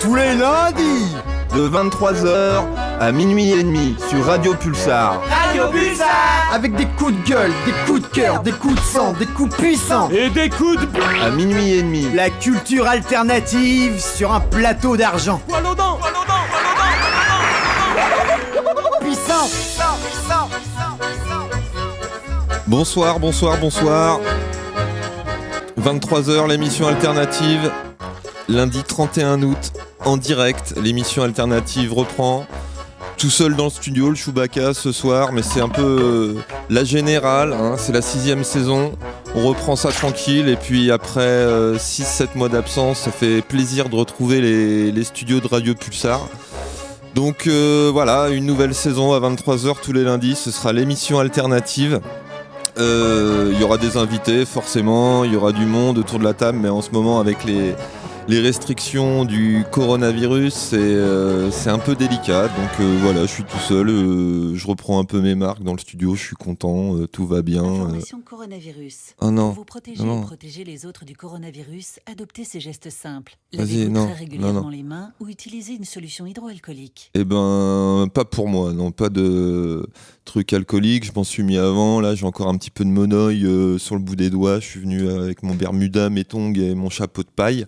Tous les lundis de 23h à minuit et demi sur Radio Pulsar. Radio Pulsar Avec des coups de gueule, des coups de cœur, des coups de sang, des coups puissants Et des coups de... À minuit et demi. La culture alternative sur un plateau d'argent. Puissant, puissant, Bonsoir, bonsoir, bonsoir. 23h, l'émission alternative. Lundi 31 août, en direct, l'émission alternative reprend. Tout seul dans le studio, le Chewbacca ce soir, mais c'est un peu euh, la générale, hein, c'est la sixième saison. On reprend ça tranquille, et puis après 6-7 mois d'absence, ça fait plaisir de retrouver les, studios de Radio Pulsar. Donc euh, voilà, une nouvelle saison à 23h tous les lundis, ce sera l'émission alternative. Euh, Il y aura des invités forcément, il y aura du monde autour de la table, mais en ce moment avec les, les restrictions du coronavirus, c'est euh, un peu délicat. Donc euh, voilà, je suis tout seul, euh, je reprends un peu mes marques dans le studio, je suis content, tout va bien. Information coronavirus. Ah non, Pour vous protéger non, et protéger les autres du coronavirus, adoptez ces gestes simples. Lavez-vous non, très régulièrement non, les mains ou utilisez une solution hydroalcoolique. Eh ben, pas pour moi, non, pas de trucs alcooliques. Je m'en suis mis avant. Là, j'ai encore un petit peu de euh, sur le bout des doigts. Je suis venu avec mon bermuda, mes tongs et mon chapeau de paille.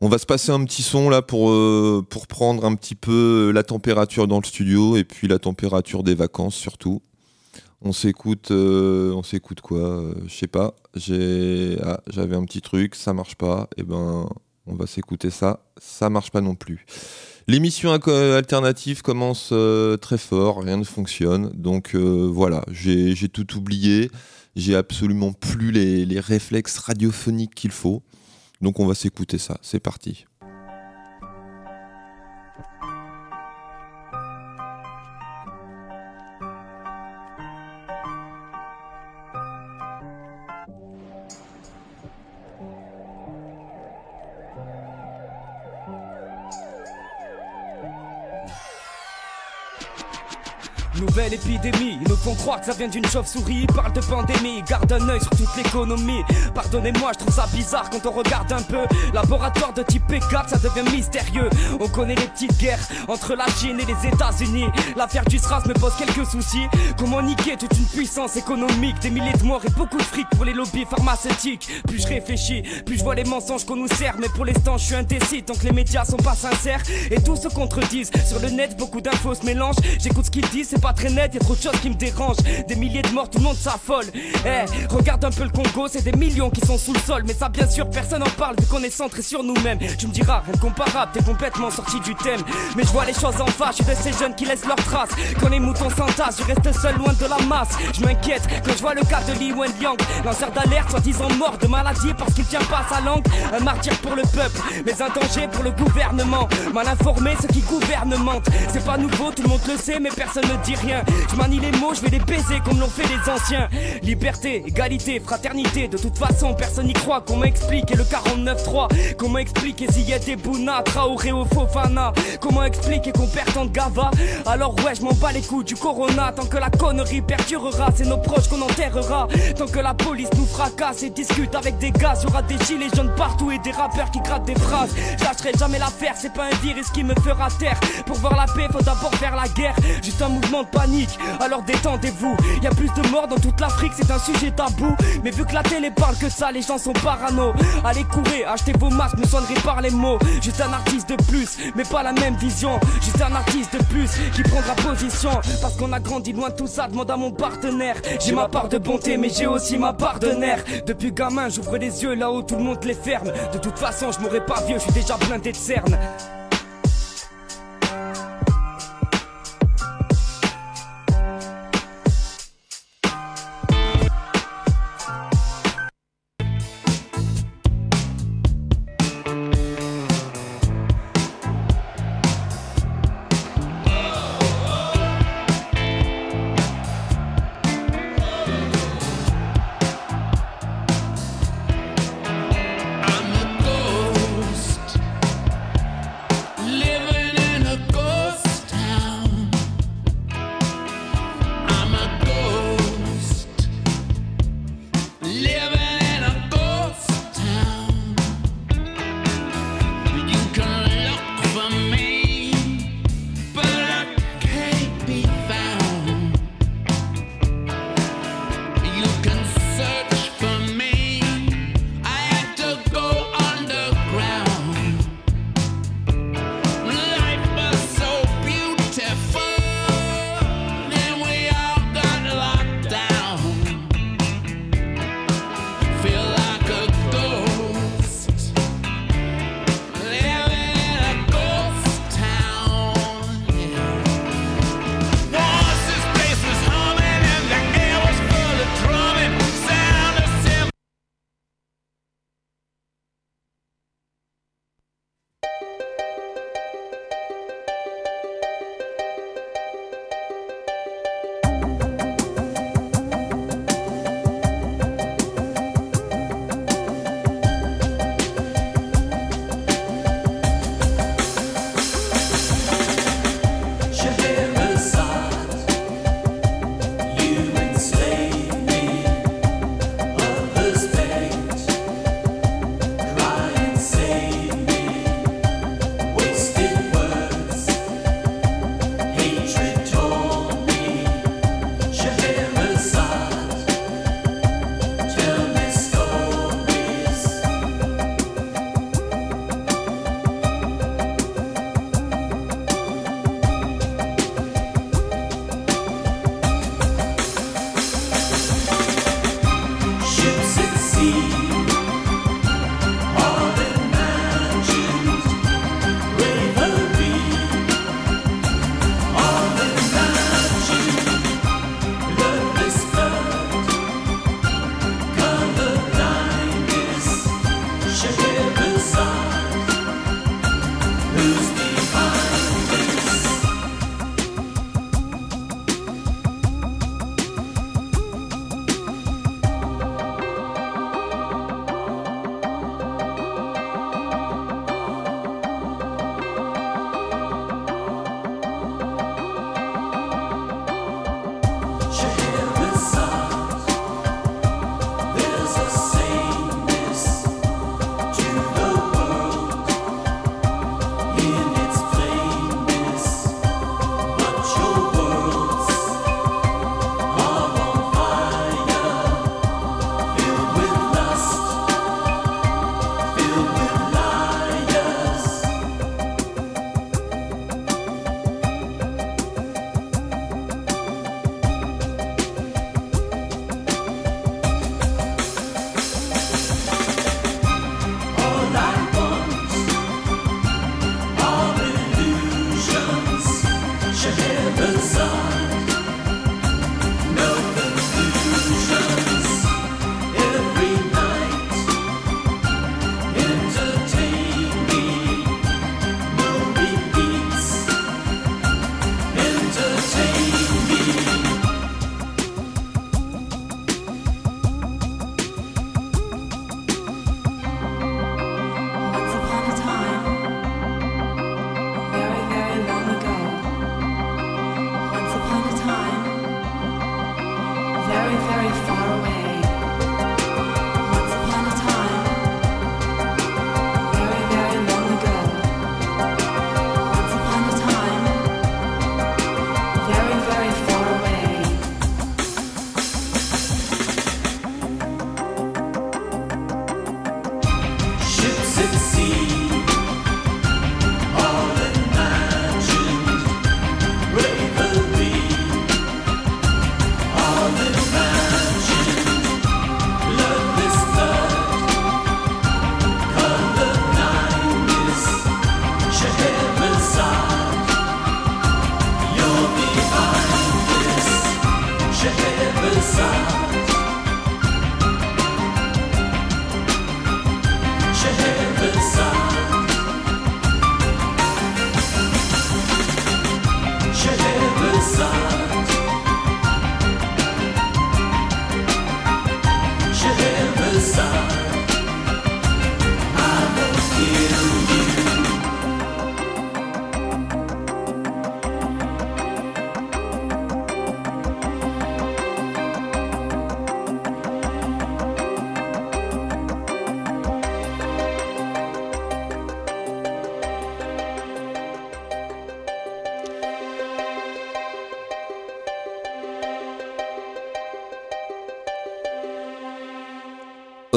On va se passer un petit son là pour, euh, prendre un petit peu la température dans le studio et puis la température des vacances surtout. On s'écoute, euh, on s'écoute quoi euh, Je sais pas. Ah, j'avais un petit truc, ça marche pas. Et ben, on va s'écouter ça. Ça marche pas non plus. L'émission alternative commence euh, très fort, rien ne fonctionne. Donc euh, voilà, j'ai tout oublié. J'ai absolument plus les réflexes radiophoniques qu'il faut. Donc on va s'écouter ça. C'est parti. Nouvelle épidémie, ils nous font croire que ça vient d'une chauve-souris. Ils parlent de pandémie, garde un œil sur toute l'économie. Pardonnez-moi, je trouve ça bizarre quand on regarde un peu. Laboratoire de type P4, ça devient mystérieux. On connaît les petites guerres entre la Chine et les États-Unis. L'affaire du SRAS me pose quelques soucis. Comment niquer toute une puissance économique, des milliers de morts et beaucoup de fric pour les lobbies pharmaceutiques. Plus je réfléchis, plus je vois les mensonges qu'on nous sert. Mais pour l'instant, je suis indécis tant que les médias sont pas sincères et tous se contredisent. Sur le net, beaucoup d'infos se mélangent. J'écoute ce qu'ils disent, c'est pas très net, y a trop de choses qui me dérangent. Des milliers de morts, tout le monde s'affole. Eh, regarde un peu le Congo, c'est des millions qui sont sous le sol. Mais ça, bien sûr, personne en parle vu qu'on est centré sur nous-mêmes. Tu me diras, rien de comparable, t'es complètement sorti du thème. Mais je vois les choses en face, je suis de ces jeunes qui laissent leurs traces. Quand les moutons s'entassent, je reste seul loin de la masse. Je m'inquiète quand je vois le cas de Li Wenliang, lanceur d'alerte, soi-disant mort de maladie parce qu'il tient pas sa langue. Un martyr pour le peuple, mais un danger pour le gouvernement. Mal informé, ceux qui gouvernent. C'est pas nouveau, tout le monde le sait, mais personne ne dit Je manie les mots, je vais les baiser comme l'ont fait les anciens. Liberté, égalité, fraternité, de toute façon, personne n'y croit. Qu'on m'explique le 49-3 Comment expliquer Ziyed et Bouna, Traoré au Fofana Comment expliquer qu'on perd tant de gava Alors ouais, je m'en bats les coups du corona. Tant que la connerie perdurera, c'est nos proches qu'on enterrera. Tant que la police nous fracasse et discute avec des gars, y aura des gilets jaunes partout et des rappeurs qui grattent des phrases. Je lâcherai jamais l'affaire, c'est pas un virus qui me fera taire. Pour voir la paix, faut d'abord faire la guerre. Juste un mouvement panique, alors détendez-vous. Y a plus de morts dans toute l'Afrique, c'est un sujet tabou. Mais vu que la télé parle que ça, les gens sont parano. Allez courir, achetez vos masques, me soignerez par les mots. Juste un artiste de plus, mais pas la même vision. Juste un artiste de plus qui prendra position. Parce qu'on a grandi loin de tout ça, demande à mon partenaire. J'ai ma part de bonté, mais j'ai aussi ma part de nerfs. Depuis gamin, j'ouvre les yeux là où tout le monde les ferme. De toute façon, je mourrai pas vieux, je suis déjà blindé de cernes.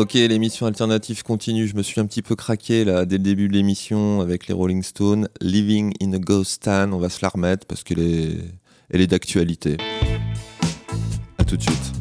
Ok, l'émission alternative continue. Je me suis un petit peu craqué là dès le début de l'émission avec les Rolling Stones. Living in a Ghost Town, on va se la remettre parce qu'elle est, elle est d'actualité. A tout de suite.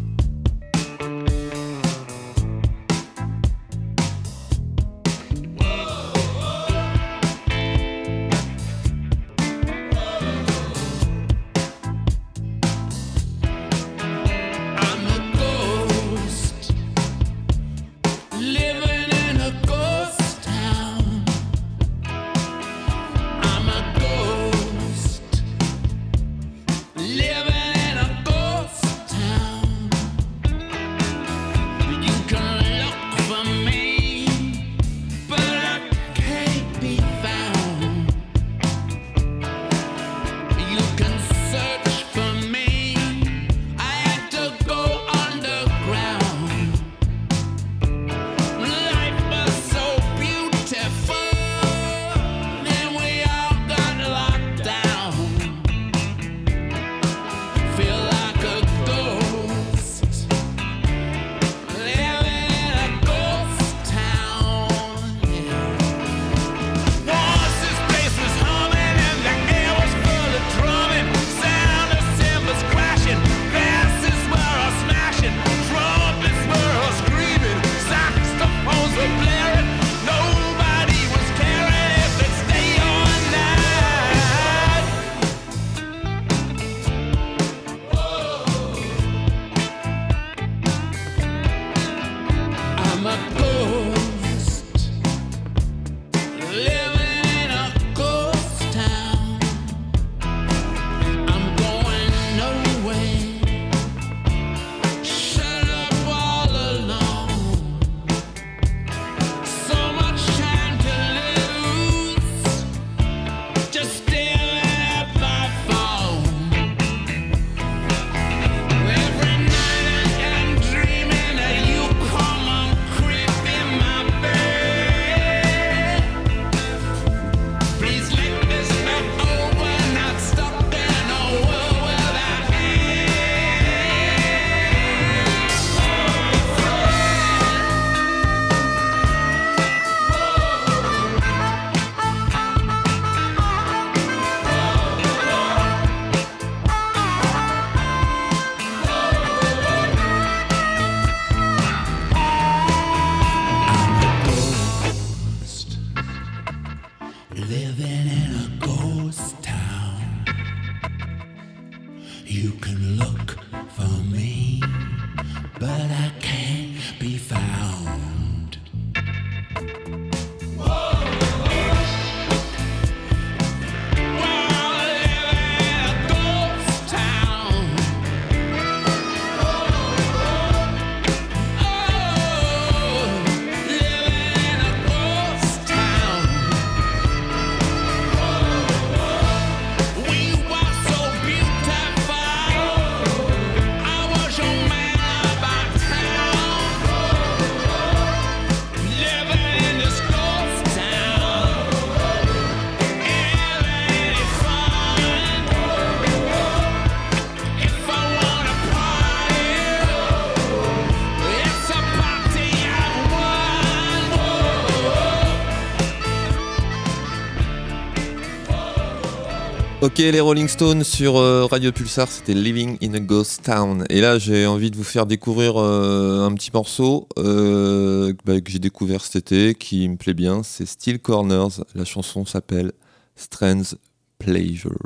Ok, les Rolling Stones sur euh, Radio Pulsar, c'était Living in a Ghost Town. Et là, j'ai envie de vous faire découvrir euh, un petit morceau euh, bah, que j'ai découvert cet été, qui me plaît bien. C'est Steel Corners. La chanson s'appelle Strange Pleasure.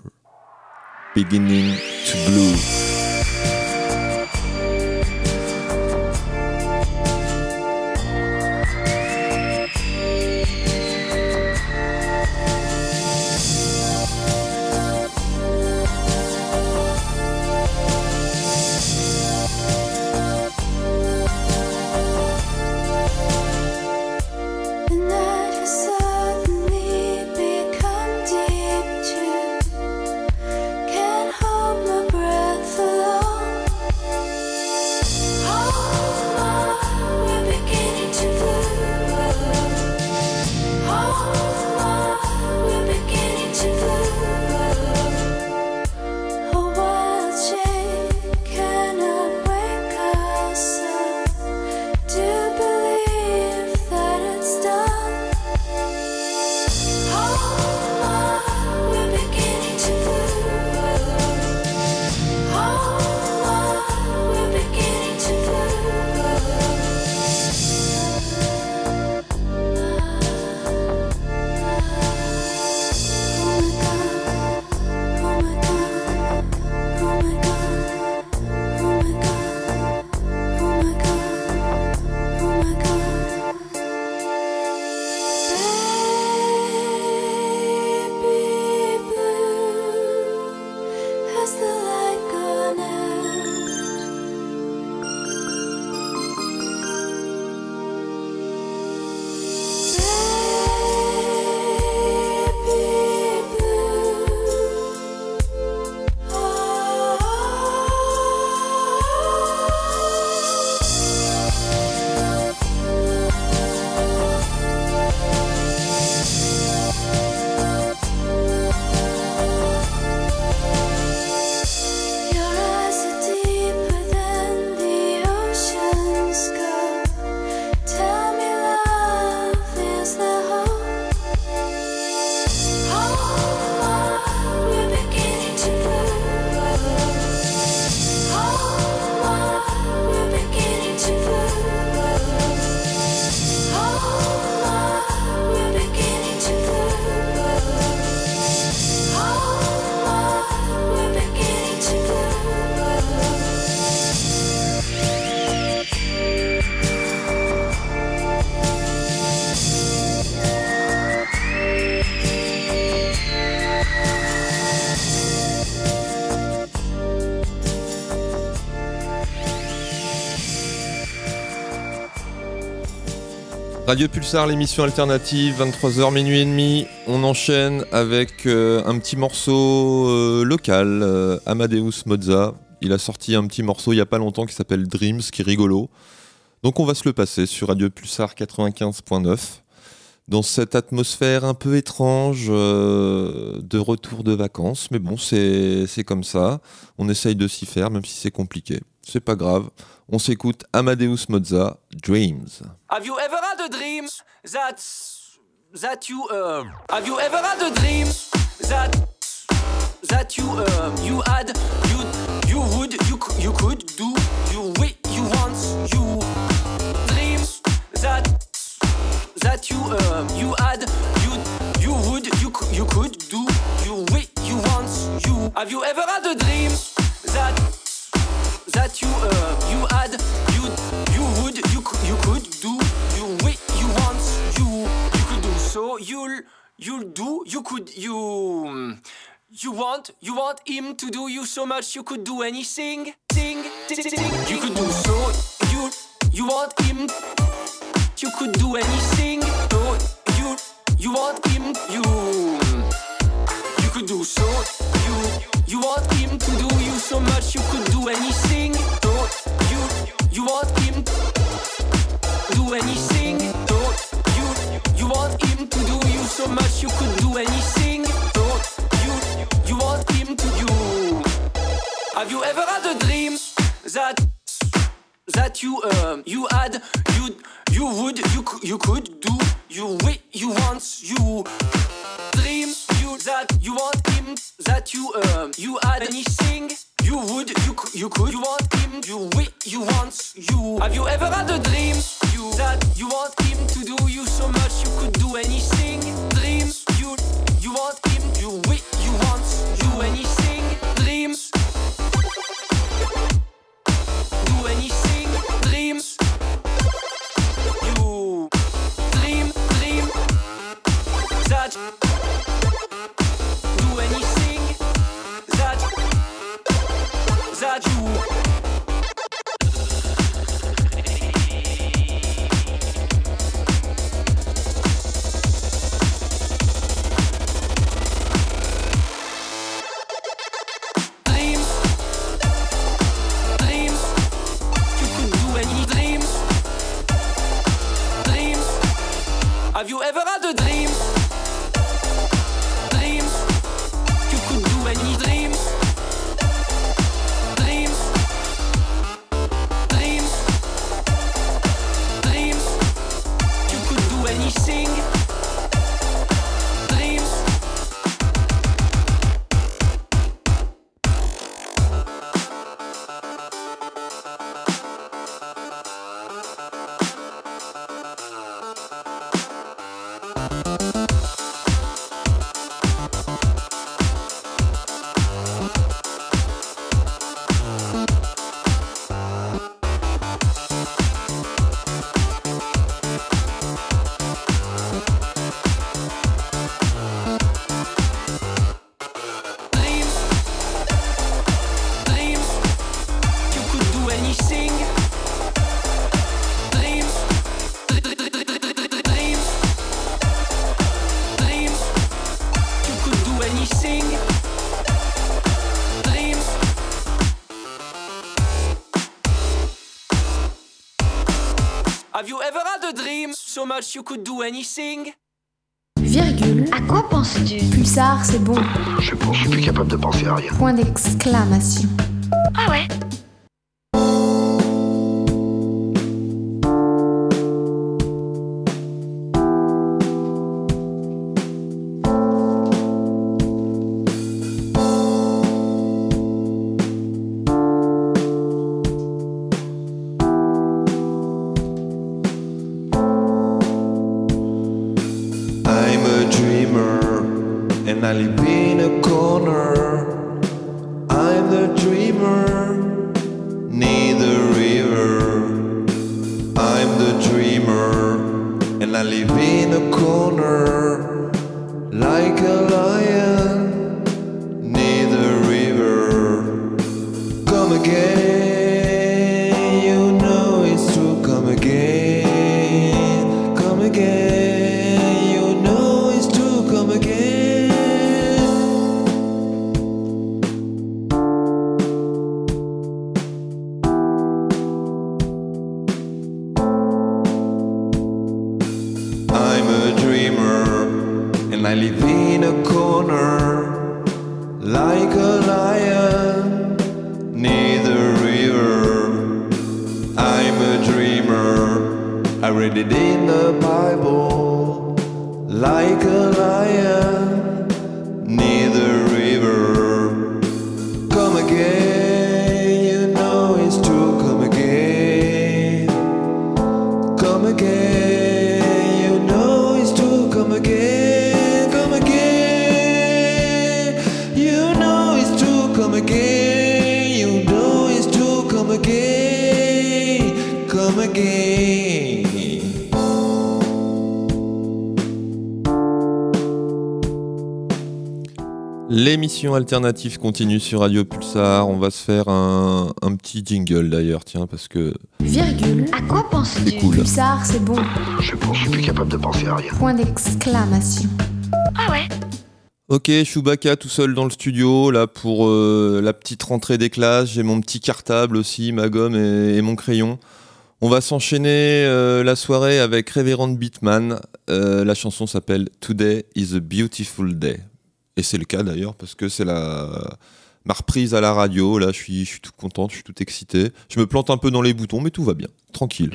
Beginning to Blue. Radio Pulsar, l'émission alternative, 23h minuit et demi. On enchaîne avec euh, un petit morceau euh, local, euh, Amadeus Mozza. Il a sorti un petit morceau il n'y a pas longtemps qui s'appelle Dreams, qui est rigolo. Donc on va se le passer sur Radio Pulsar 95.9. Dans cette atmosphère un peu étrange de retour de vacances. Mais bon, c'est comme ça. On essaye de s'y faire, même si c'est compliqué. C'est pas grave. On s'écoute Amadeus Mozza, Dreams. Have you ever had a dream that you uh, have you ever had a dream that that you uh, you had you you would you you could do you we you want you dreams that that you uh, you had you you would you you could do you we you want you have you ever had a dream that that you uh, you had you you would you could you could do you we you want you you could do. So you'll you'll do you could you you want you want him to do you so much you could do anything. Sing, sing, sing. you could do so you you want him you could do anything. So you you want him you could do. So you you want him to do you so much you could do anything. So you you want him do anything. So you you want him to do you so much you could do anything. So you you want him to you have you ever had a dream that that you um you had you you would you you could do you you want you dream you that you want him that you um you had anything you would you you could. You want him you we you want you. Have you ever had a dream you that you want him to do you so much you could do anything? Dream you you want him you we you want you anything? Dreams. Do anything you could do anything Virgule. À quoi penses-tu? Pulsar, c'est bon. Je sais pas, je suis plus capable de penser à rien. Point d'exclamation. Ah ouais read it in the Bible like a lion L'émission alternative continue sur Radio Pulsar. On va se faire un, un petit jingle d'ailleurs, tiens, parce que Virgule. À quoi penses-tu c'est cool. Pulsar, c'est bon. Je suis bon, je suis plus capable de penser à rien. Point d'exclamation. Ah ouais Ok, Chewbacca tout seul dans le studio, là pour euh, la petite rentrée des classes. J'ai mon petit cartable aussi, ma gomme et, et mon crayon. On va s'enchaîner euh, la soirée avec Révérend Beatman. Euh, la chanson s'appelle Today is a Beautiful Day. Et c'est le cas d'ailleurs parce que c'est la ma reprise à la radio. Là, je suis, je suis tout content, je suis tout excité. Je me plante un peu dans les boutons, mais tout va bien. Tranquille.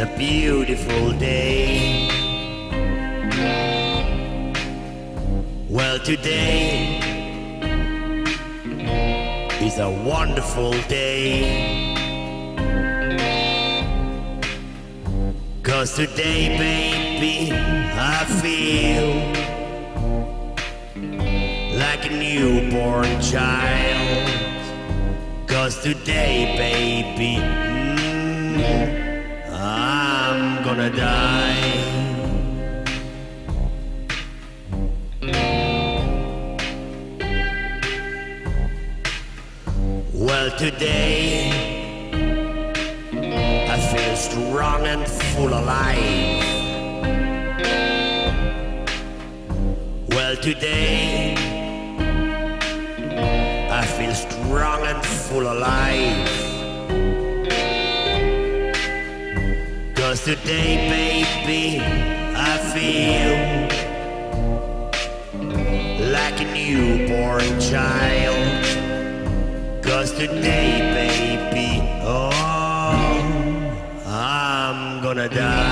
A beautiful day. Well, today is a wonderful day. Cause today, baby, I feel like a newborn child. Cause today, baby, mm, I'm gonna die. Well, today, I feel strong and full alive. Well, today, I feel strong and full of Cause today, baby, I feel like a newborn child. Cause today, baby, oh, I'm gonna die.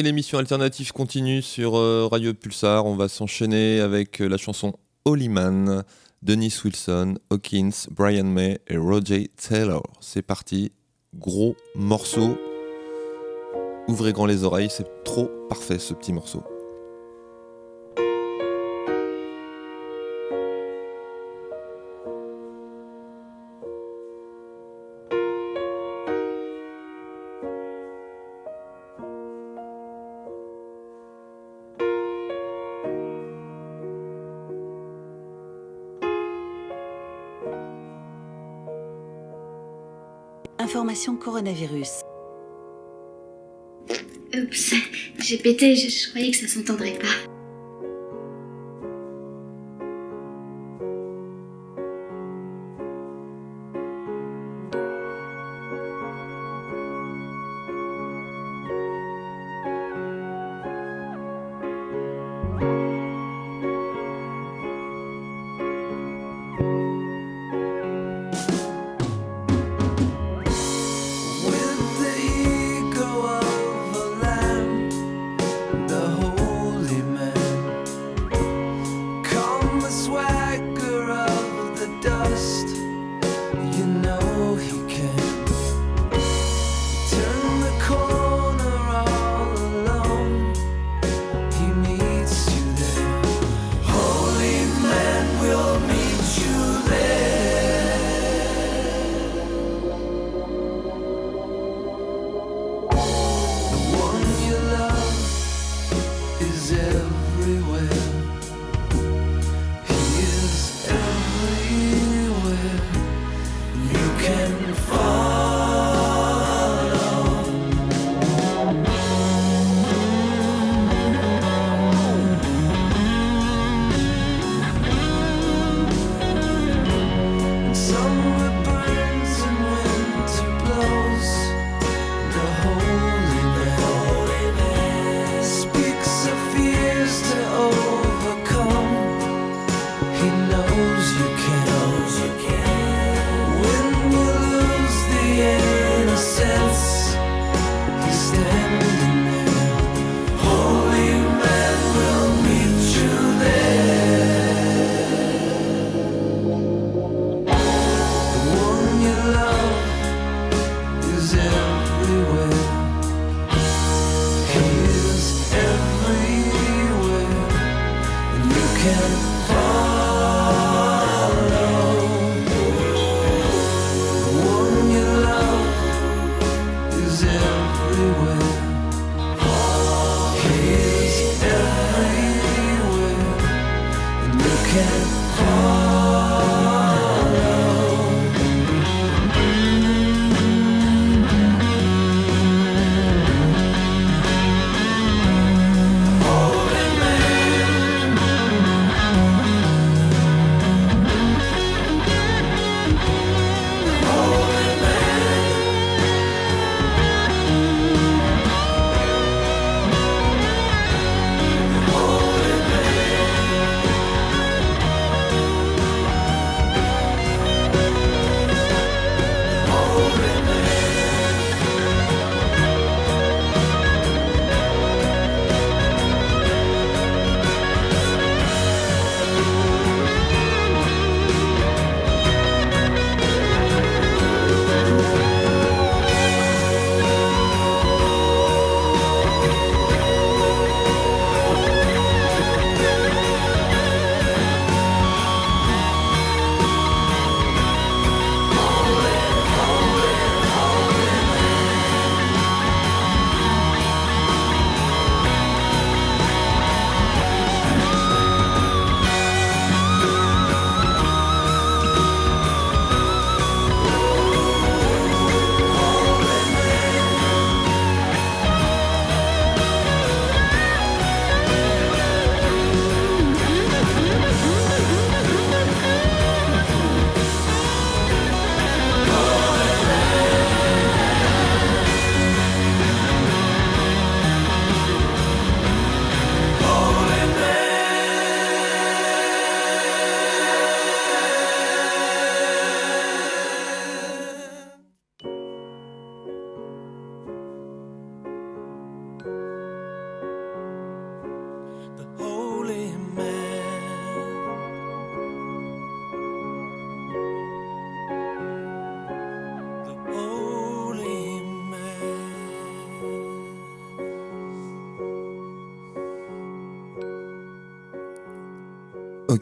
L'émission alternative continue sur euh, Radio Pulsar. On va s'enchaîner avec euh, la chanson Holy Man, Dennis Wilson, Hawkins, Brian May et Roger Taylor. C'est parti, gros morceau. Ouvrez grand les oreilles, c'est trop parfait ce petit morceau. Coronavirus. Oups, j'ai pété, je, je croyais que ça s'entendrait pas.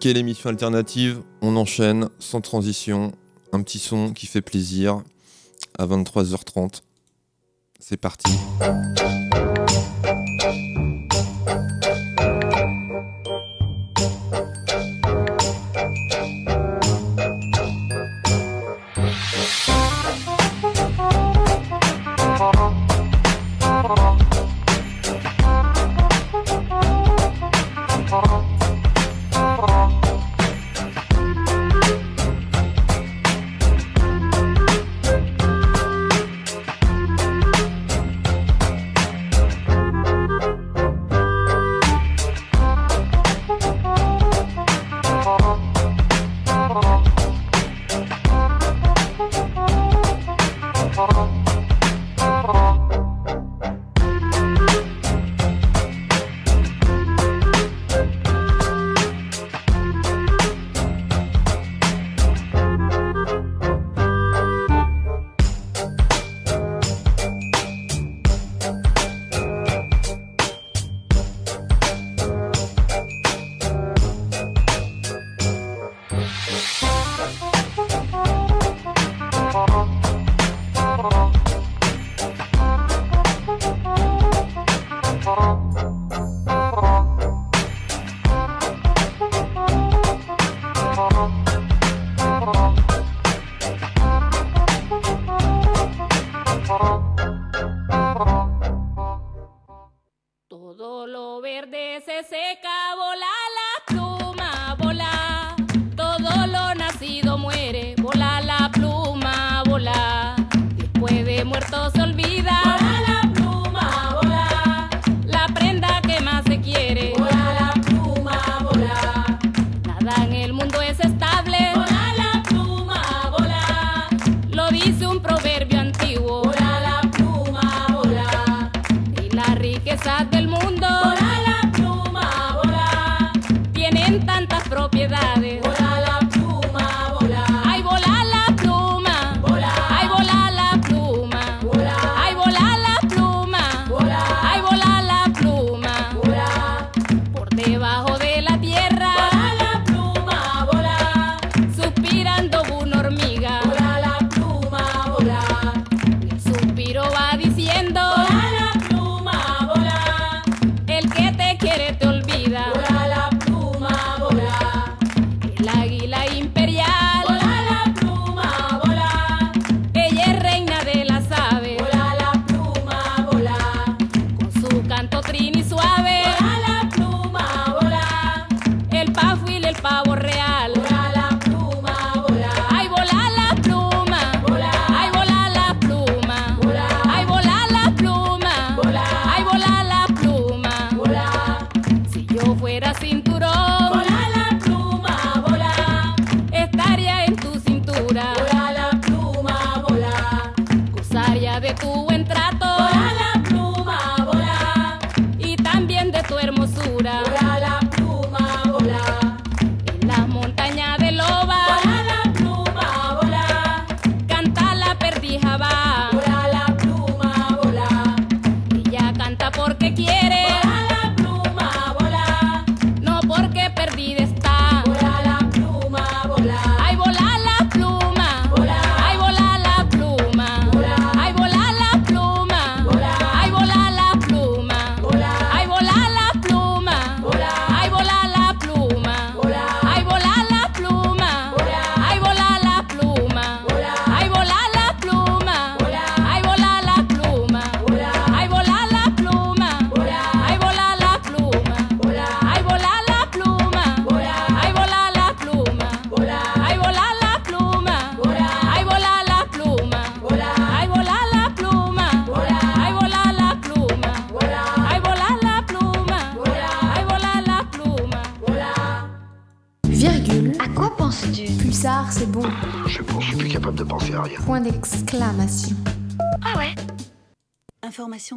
Funky l'émission alternative, on enchaîne sans transition, un petit son qui fait plaisir à 23h30. C'est parti.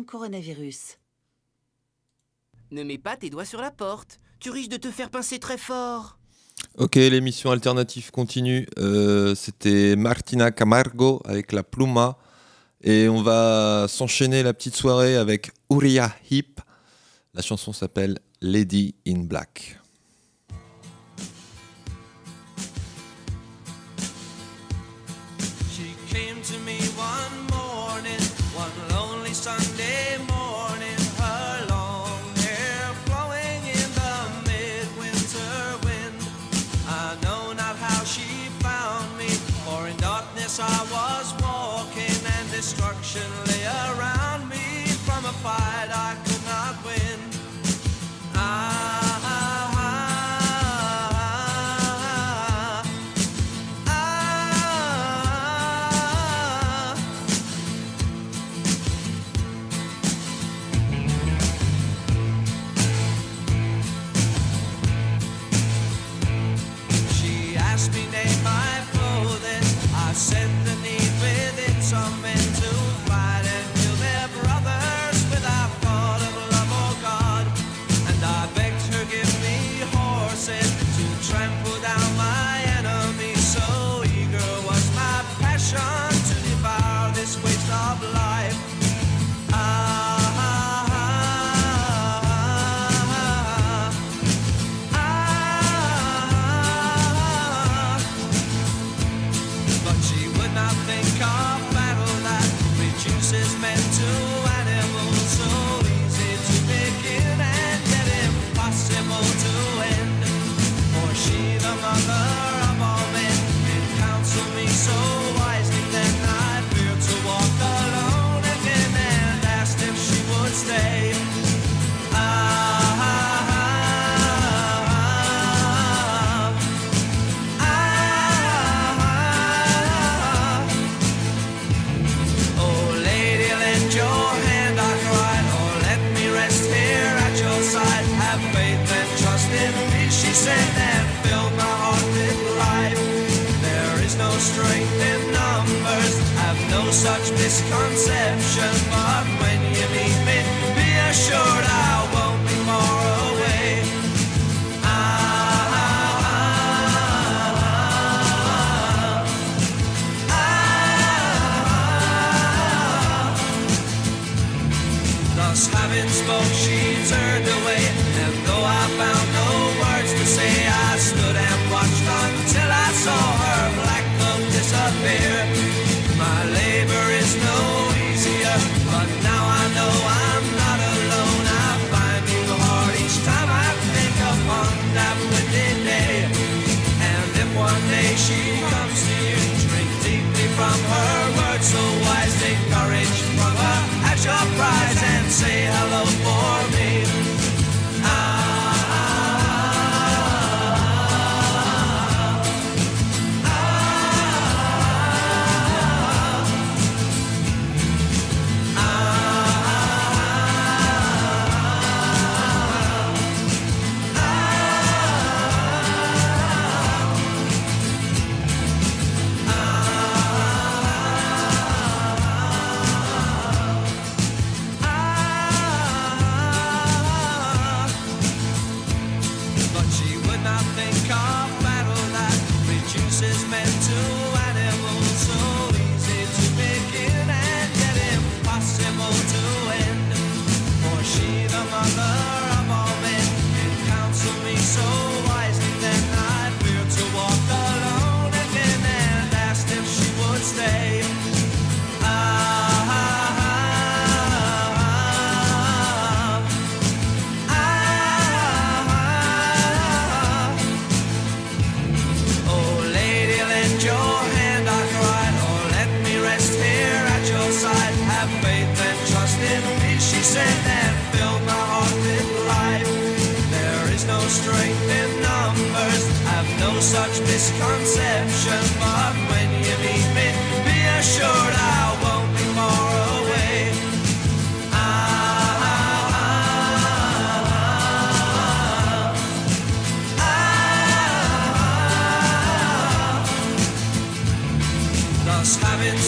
coronavirus. Ne mets pas tes doigts sur la porte. Tu risques de te faire pincer très fort. Ok, l'émission alternative continue. Euh, c'était Martina Camargo avec La Pluma. Et on va s'enchaîner la petite soirée avec Uriah Heep. La chanson s'appelle Lady in Black.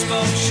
Spoke,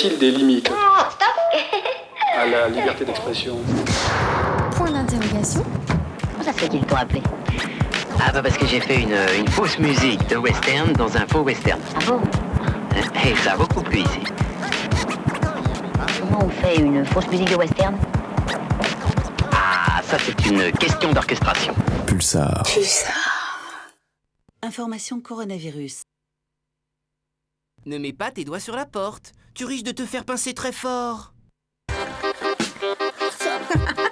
a-t-il des limites à la liberté d'expression Point d'interrogation. Comment ça se fait qu'ils t'ont appelé Ah bah parce que j'ai fait une, une fausse musique de western dans un faux western. Ah bon Et ça a beaucoup plu ici. Comment on fait une fausse musique de western Ah, ça c'est une question d'orchestration. Pulsar. Information coronavirus. Ne mets pas tes doigts sur la porte. Tu risques de te faire pincer très fort.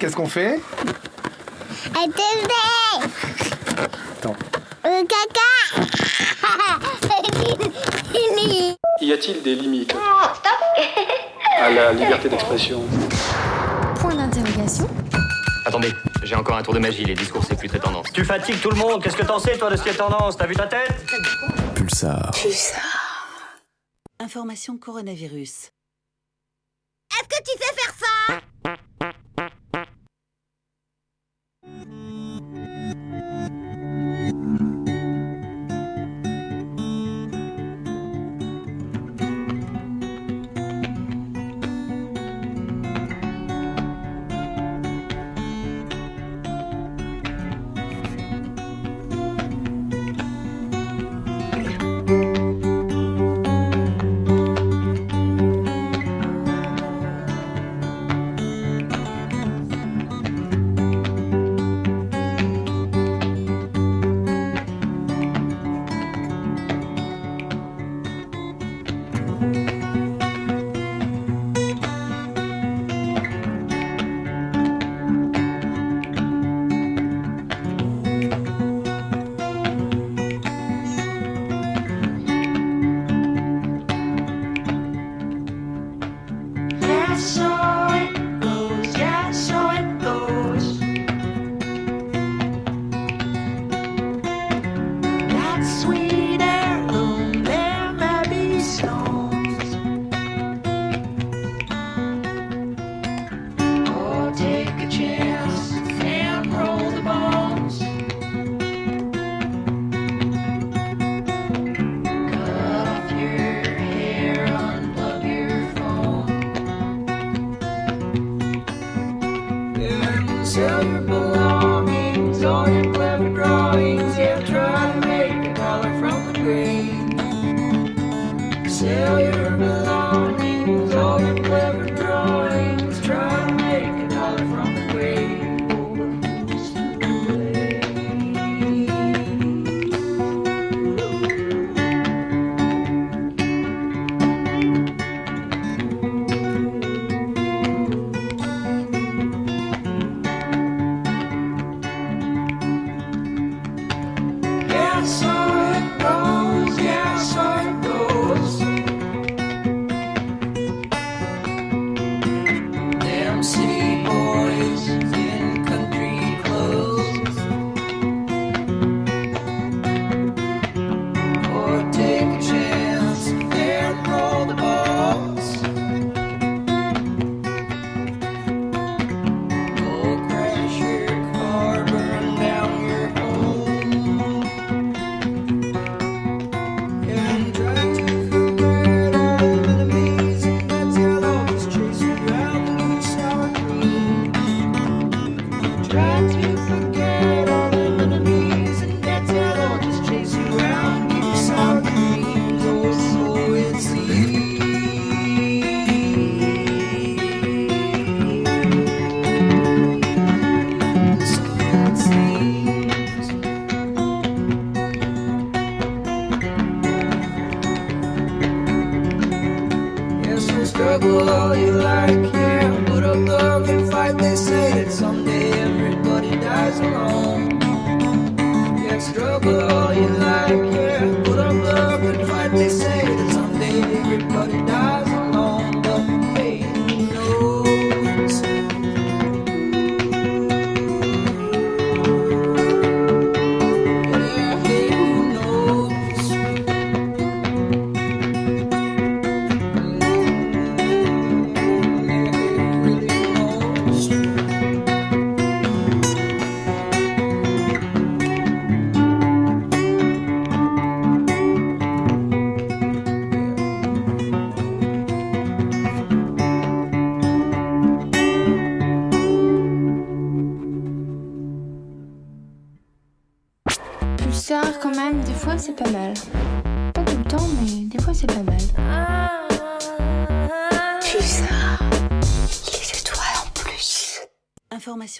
qu'est-ce qu'on fait Attends. Y a-t-il des limites à la liberté d'expression Point d'interrogation. Attendez, j'ai encore un tour de magie, les discours c'est plus très tendance. Tu fatigues tout le monde, qu'est-ce que t'en sais toi de ce qui est tendance? T'as vu ta tête? Pulsar. Information coronavirus.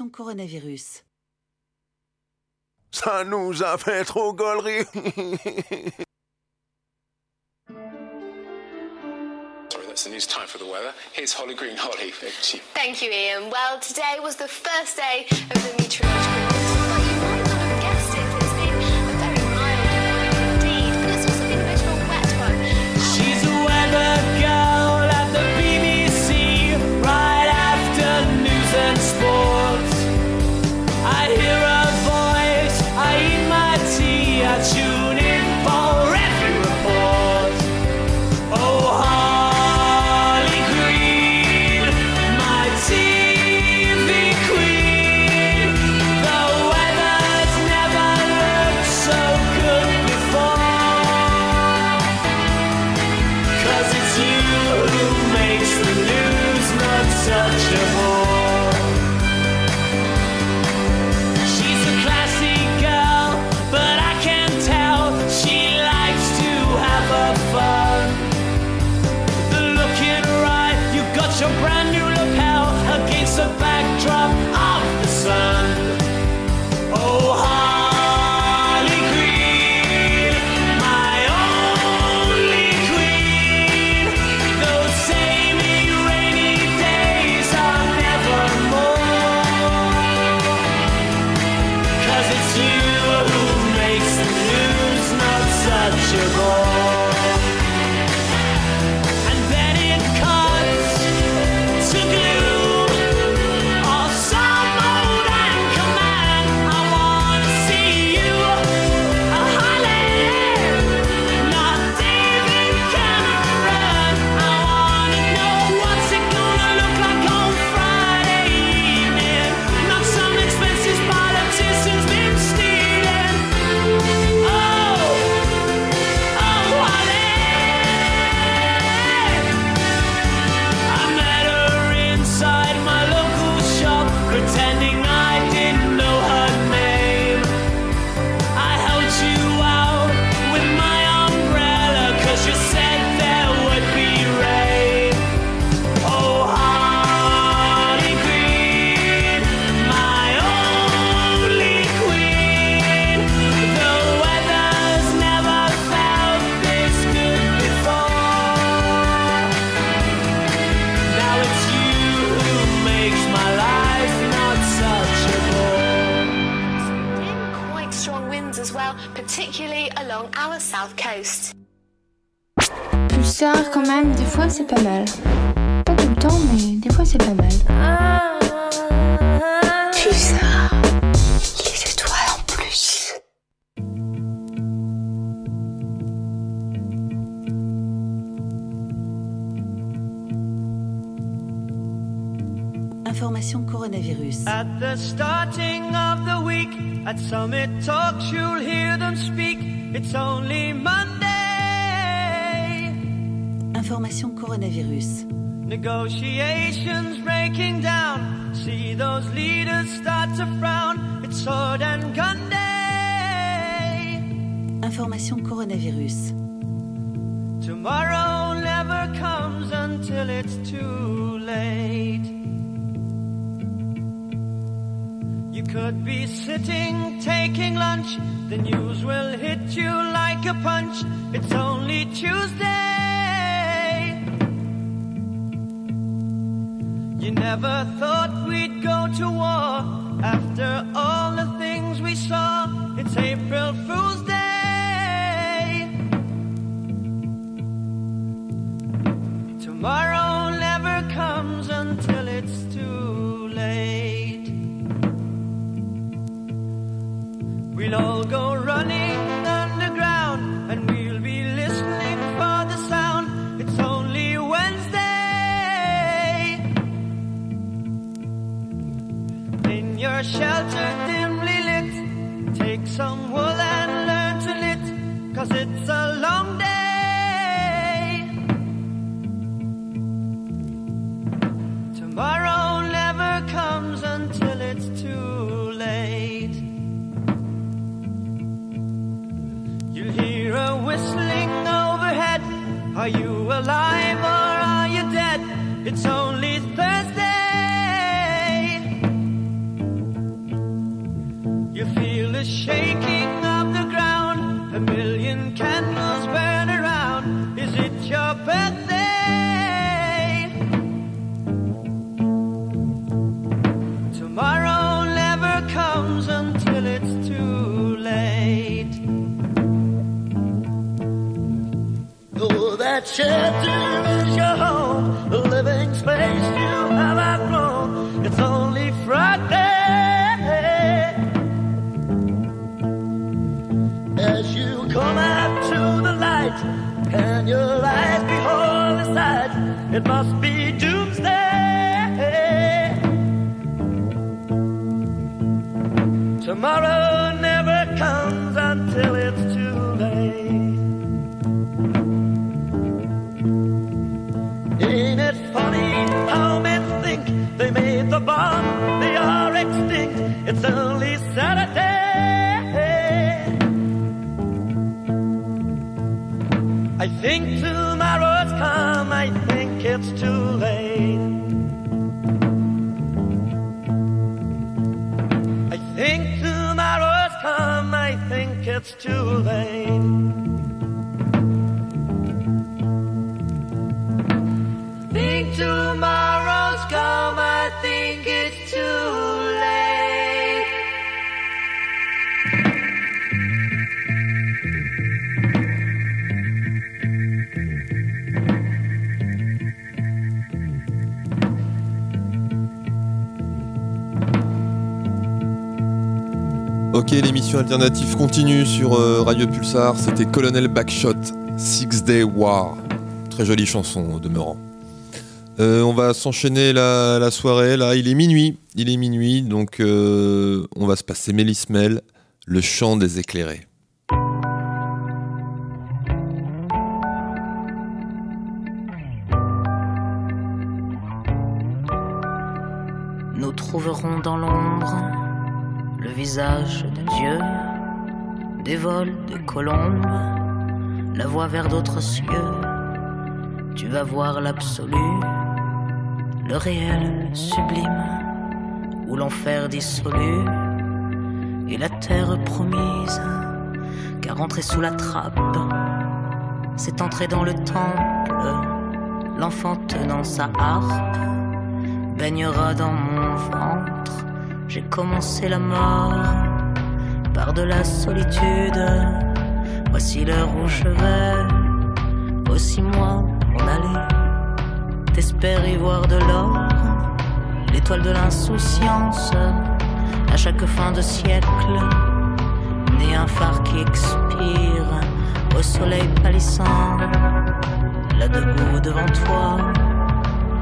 coronavirus. Ça nous a fait trop gaulerie and it's time for the weather. Here's Holly Green. Holly, Thank you, Ian. Well, today was the first day of the coronavirus. Negotiations breaking down. See those leaders start to frown. It's sword and gun day. Information coronavirus. Tomorrow never comes until it's too late. You could be sitting taking lunch. The news will hit you like a punch. It's only Tuesday. Never thought we'd go to war after all the things we saw. It's April Fool's Day. Tomorrow l'émission alternative continue sur euh, Radio Pulsar. C'était Colonel Backshot, Six Day War. Très jolie chanson au demeurant. Euh, on va s'enchaîner la, soirée. Là, il est minuit. Il est minuit, donc euh, on va se passer Mélismel, le chant des éclairés. Nous trouverons dans l'ombre le visage de Dieu, des vols de colombes, la voie vers d'autres cieux. Tu vas voir l'absolu, le réel sublime, où l'enfer dissolu et la terre promise. Car entrer sous la trappe, c'est entrer dans le temple. L'enfant tenant sa harpe baignera dans mon ventre. J'ai commencé la mort par de la solitude. Voici l'heure où je vais, aussi moi, mon aller. T'espères y voir de l'or, l'étoile de l'insouciance. À chaque fin de siècle, né un phare qui expire au soleil pâlissant. Là debout devant toi,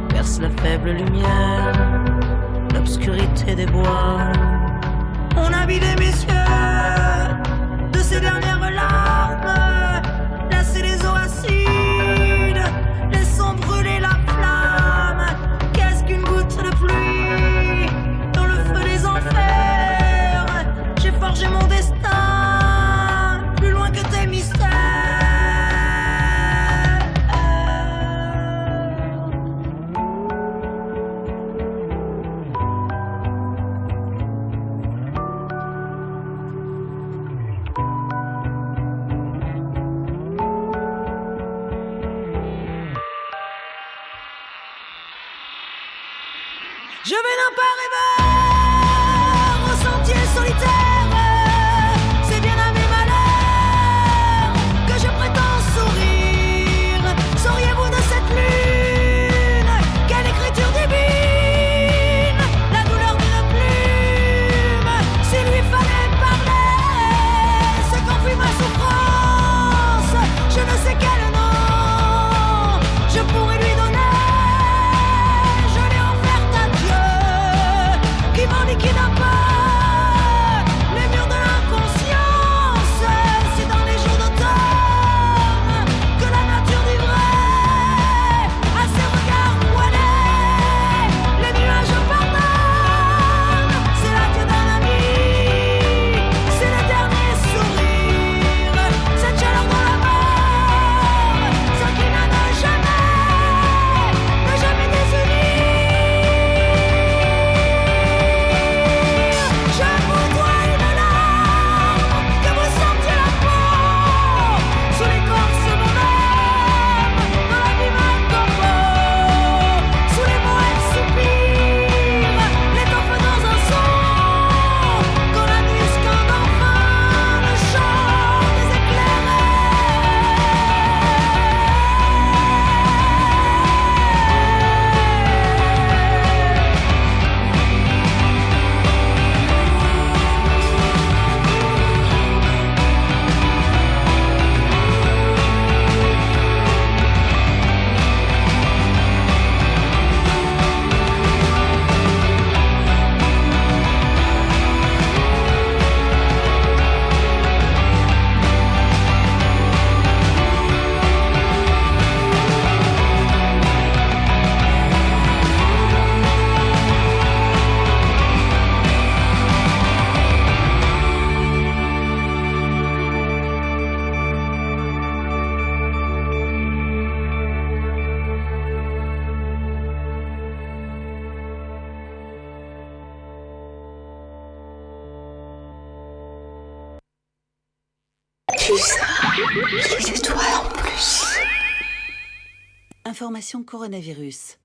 perce la faible lumière l'obscurité des bois. On a vidé mes yeux de ces dernières larmes. coronavirus.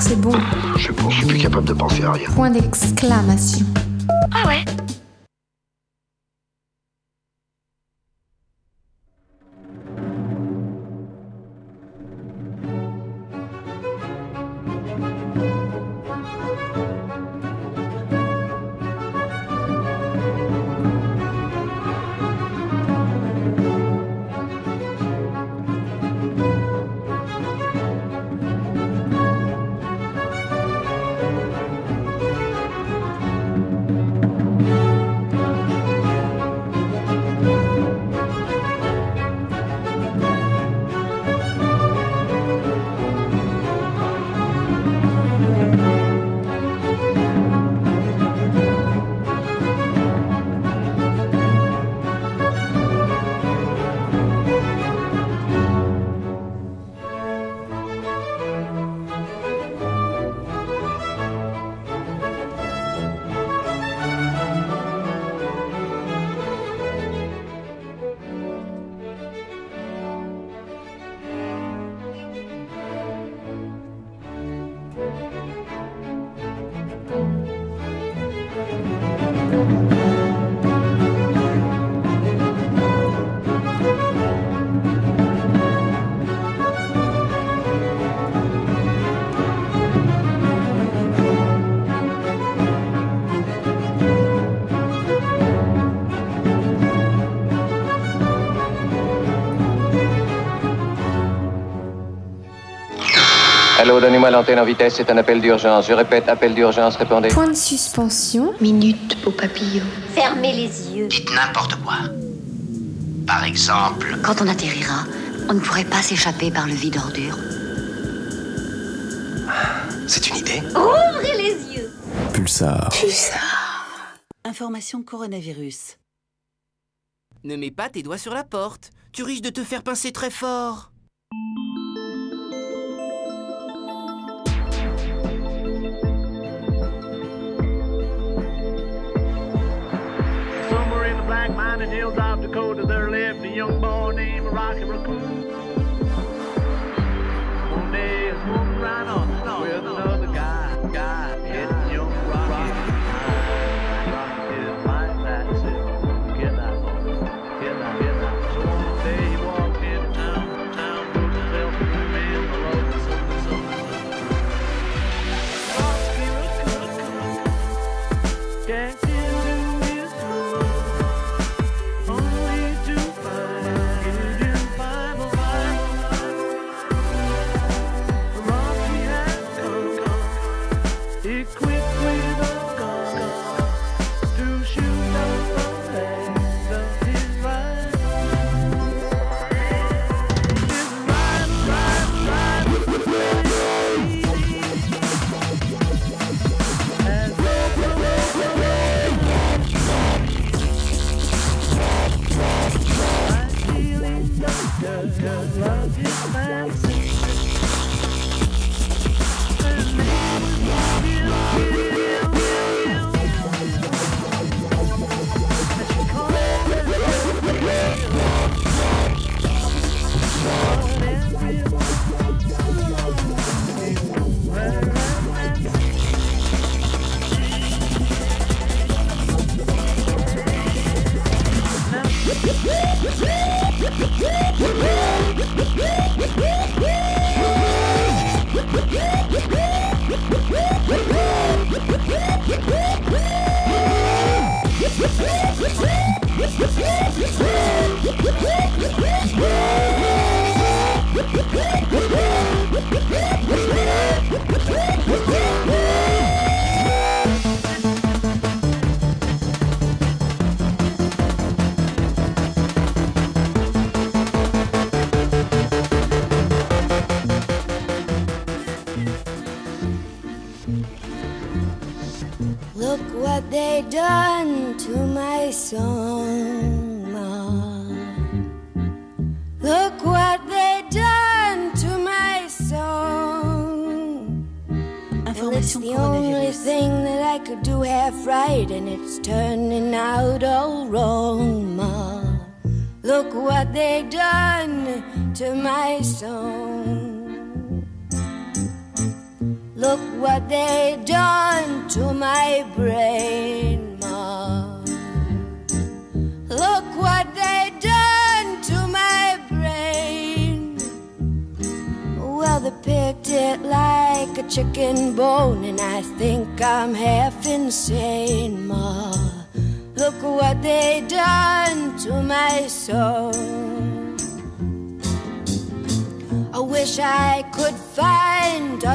C'est bon. Je sais pas, je suis plus capable de penser à rien. Point d'exclamation. Ah ouais Allô, donnez-moi l'antenne en vitesse, c'est un appel d'urgence. Je répète, appel d'urgence, répondez. Point de suspension. Minute au papillon. Fermez les yeux. Dites n'importe quoi. Par exemple, Quand on atterrira, on ne pourrait pas s'échapper par le vide ordure. c'est une idée. Ouvrez les yeux. Pulsar. Information coronavirus. Ne mets pas tes doigts sur la porte. Tu risques de te faire pincer très fort. Mining hills of Dakota, there lived a young boy named Rocky Raccoon. One day, his woman ran on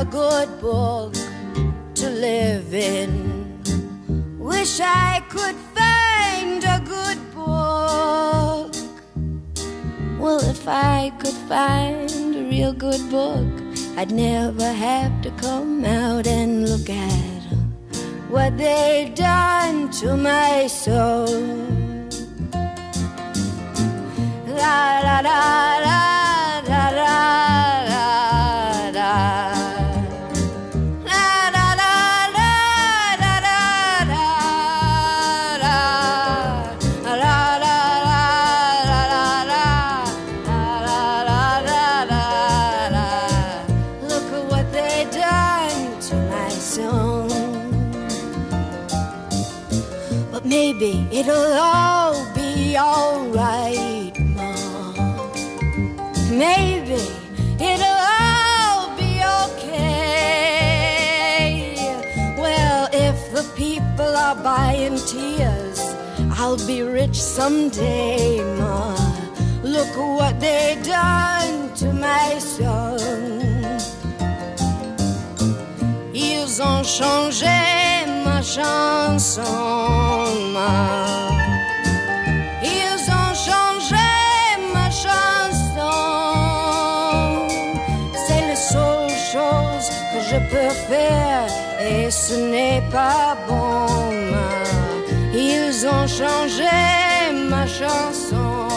a good book to live in. Wish I could find a good book. Well, if I could find a real good book, I'd never have to come out and look at what they've done to my soul. La la la Be rich someday, Ma. Look what they done to my son. Ils ont changé ma chanson, ma. Ils ont changé ma chanson. C'est la seule chose que je peux faire et ce n'est pas bon. Ils ont changé ma chanson.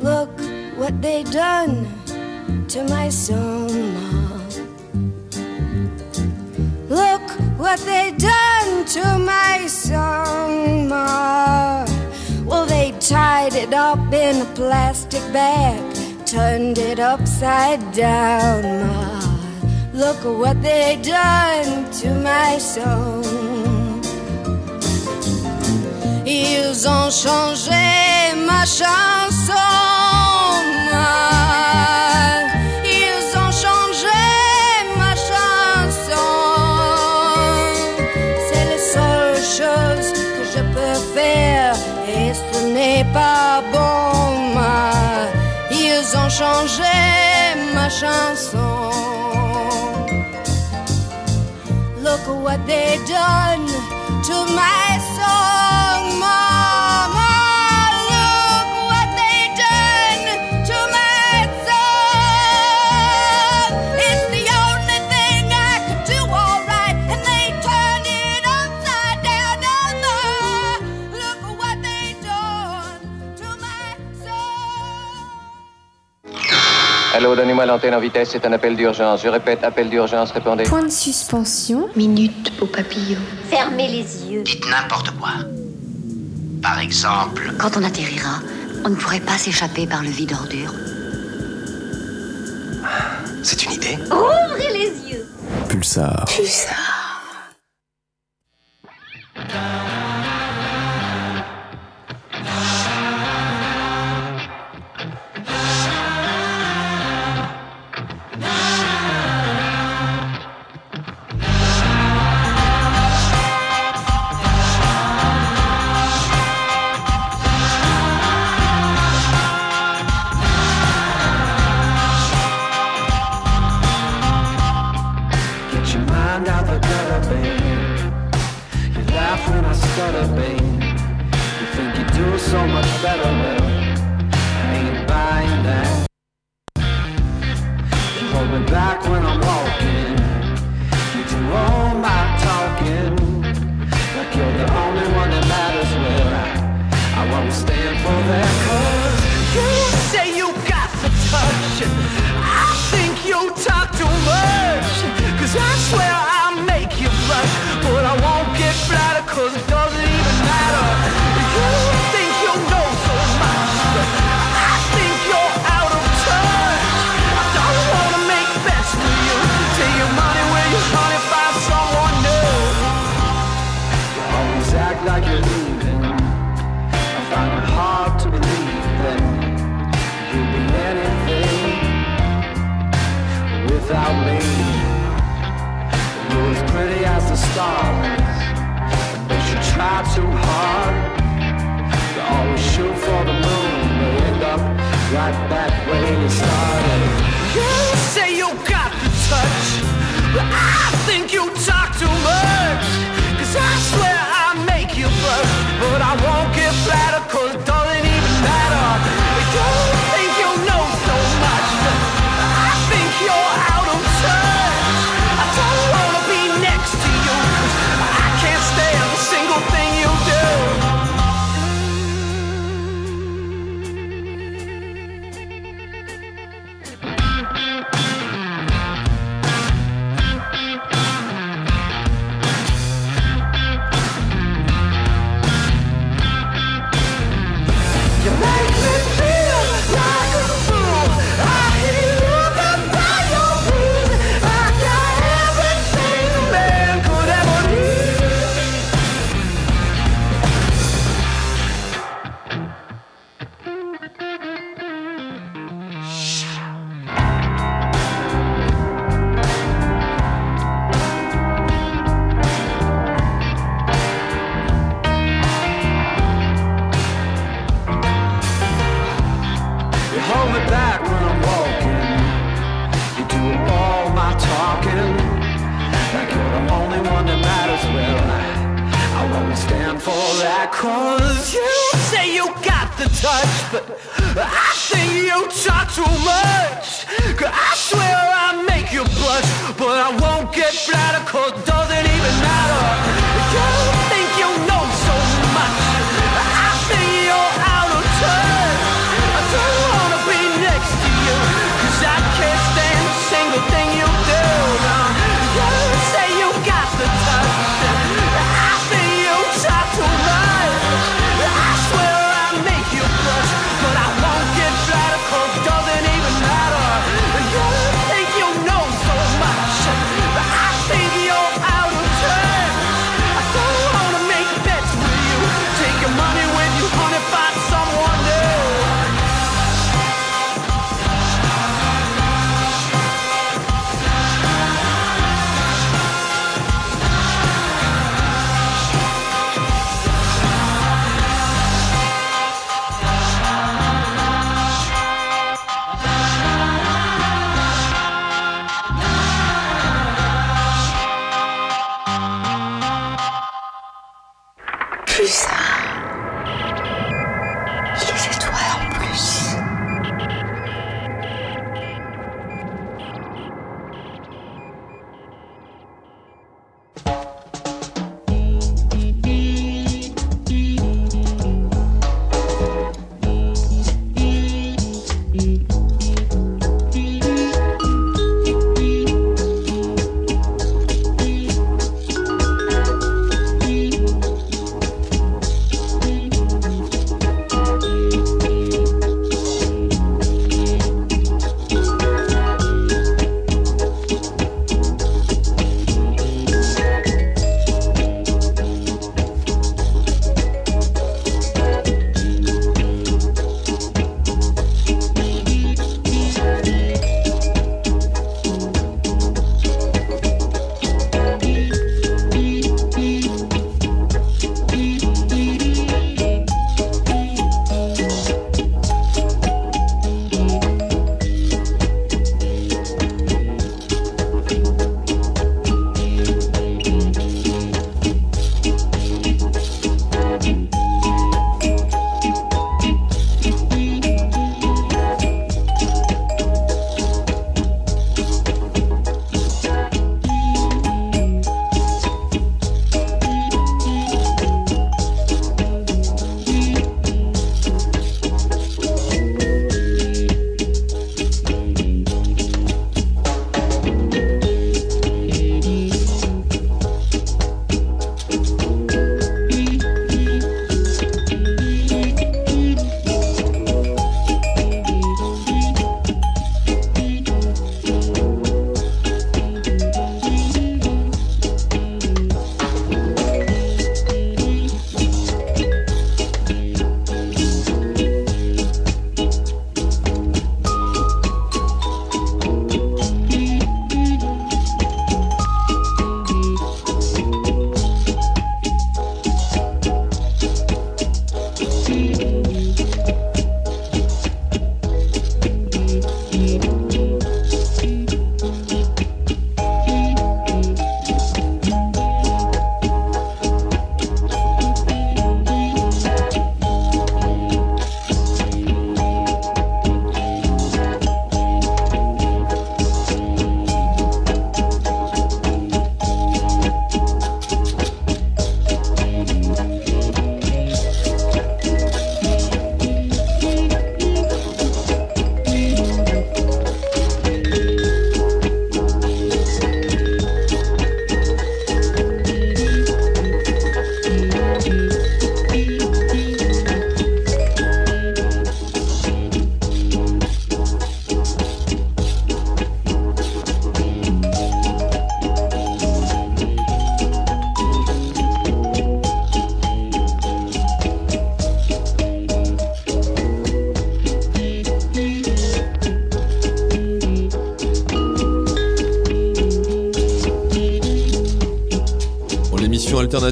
Look what they done to my ma. Look what they done to my Ma. Well, they tied it up in a plastic bag, turned it upside down, Ma. Look what they done to my song. Ils ont changé ma chanson. Ils ont changé ma chanson. C'est la seule chose que je peux faire et ce n'est pas bon. Ils ont changé ma chanson. Look at what they done to my Allô, donnez-moi l'antenne en vitesse, c'est un appel d'urgence. Je répète, appel d'urgence, répondez. Point de suspension. Minute, beau papillon. Fermez les yeux. Dites n'importe quoi. Par exemple, Quand on atterrira, on ne pourrait pas s'échapper par le vide ordure. c'est une idée. Ouvrez les yeux. Pulsar. Get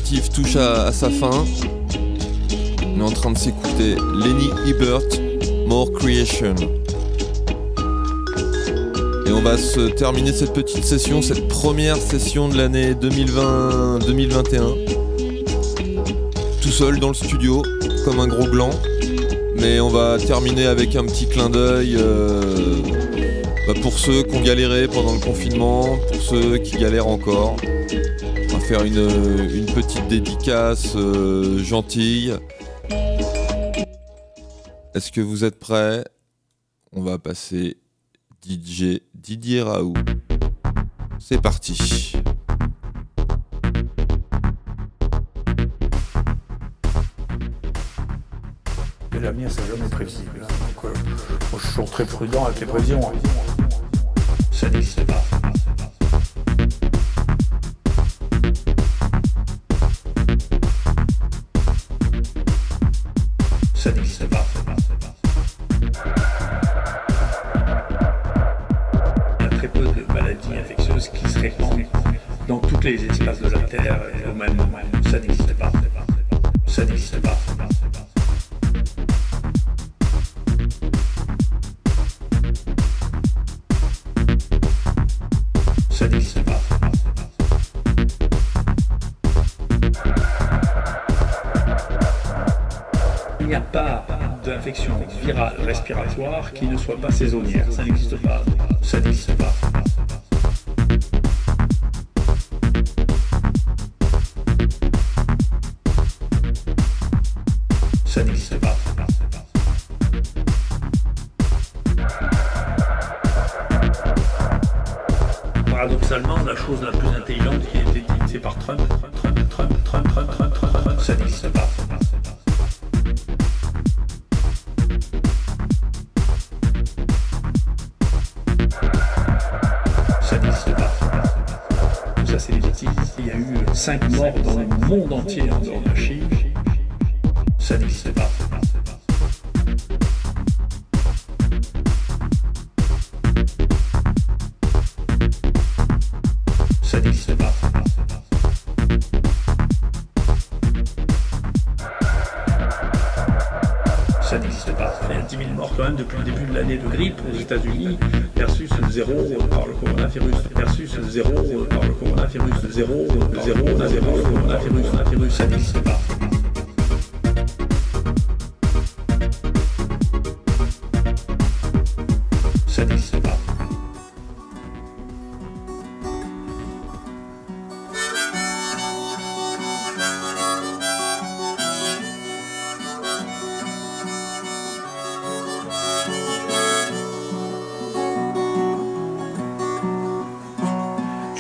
touche à, à sa fin. On est en train de s'écouter Lenny Ebert, More Creation. Et on va se terminer cette petite session, cette première session de l'année 2020-2021. Tout seul dans le studio, comme un gros gland. Mais on va terminer avec un petit clin d'œil euh, bah, pour ceux qui ont galéré pendant le confinement, pour ceux qui galèrent encore. Faire une, petite dédicace euh, gentille. Est-ce que vous êtes prêts? On va passer DJ Didier Raoult. C'est parti. L'avenir, c'est jamais prévisible. hein. Donc, euh, je suis toujours très prudent avec les prévisions. hein. Ça n'existe pas.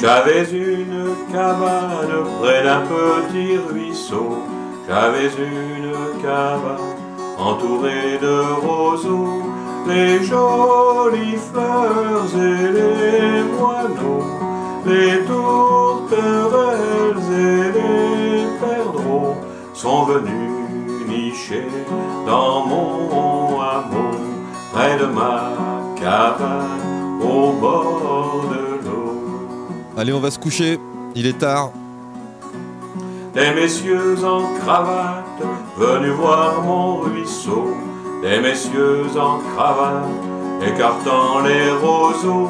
J'avais une cabane près d'un petit ruisseau. J'avais une cabane entourée de roseaux. Les jolies fleurs et les moineaux. Les tourterelles et les perdreaux sont venus nicher dans mon hameau, près de ma cabane, au bord de. Allez, on va se coucher. Il est tard. Des messieurs en cravate venus voir mon ruisseau. Des messieurs en cravate écartant les roseaux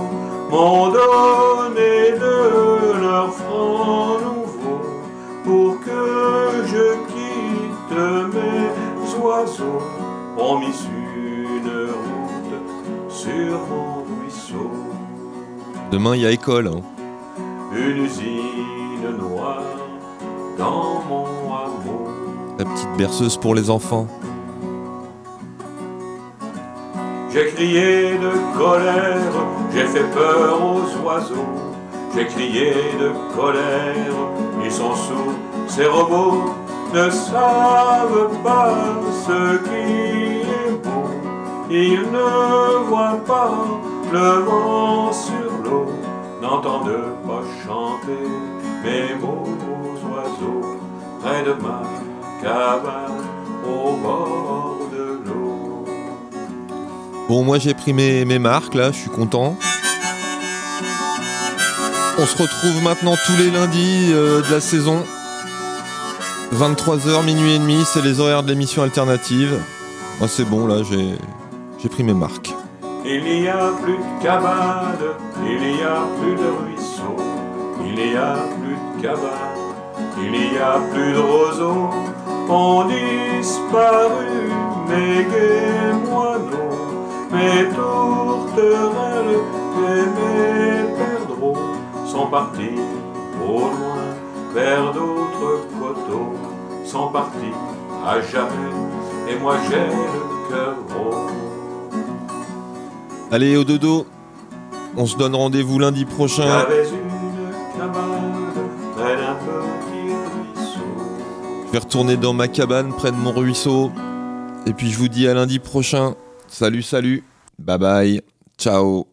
m'ont donné de leurs francs nouveaux pour que je quitte mes oiseaux. On mis une route sur mon ruisseau. Demain, il y a école. hein. Une usine noire dans mon hameau. La petite berceuse pour les enfants. J'ai crié de colère, j'ai fait peur aux oiseaux. J'ai crié de colère, ils sont sourds, ces robots ne savent pas ce qui est beau. Ils ne voient pas le vent sur l'eau, n'entendent pas chanter mes beaux oiseaux près de ma cabane au bord de l'eau. Bon, moi j'ai pris mes, marques là, je suis content. On se retrouve maintenant tous les lundis euh, de la saison 23h, minuit et demi, c'est les horaires de l'émission alternative. C'est bon, là, j'ai pris mes marques. Il n'y a plus de cabane, il n'y a plus de ruisseau, il n'y a plus de cabane, il n'y a plus de roseaux, ont disparu mes gais mes tourterelles et mes perdreaux sont partis au loin vers d'autres coteaux, sont partis à jamais, et moi j'ai le cœur gros. Allez, au dodo, on se donne rendez-vous lundi prochain. Je vais retourner dans ma cabane près de mon ruisseau. Et puis je vous dis à lundi prochain. Salut, salut. Bye bye. Ciao.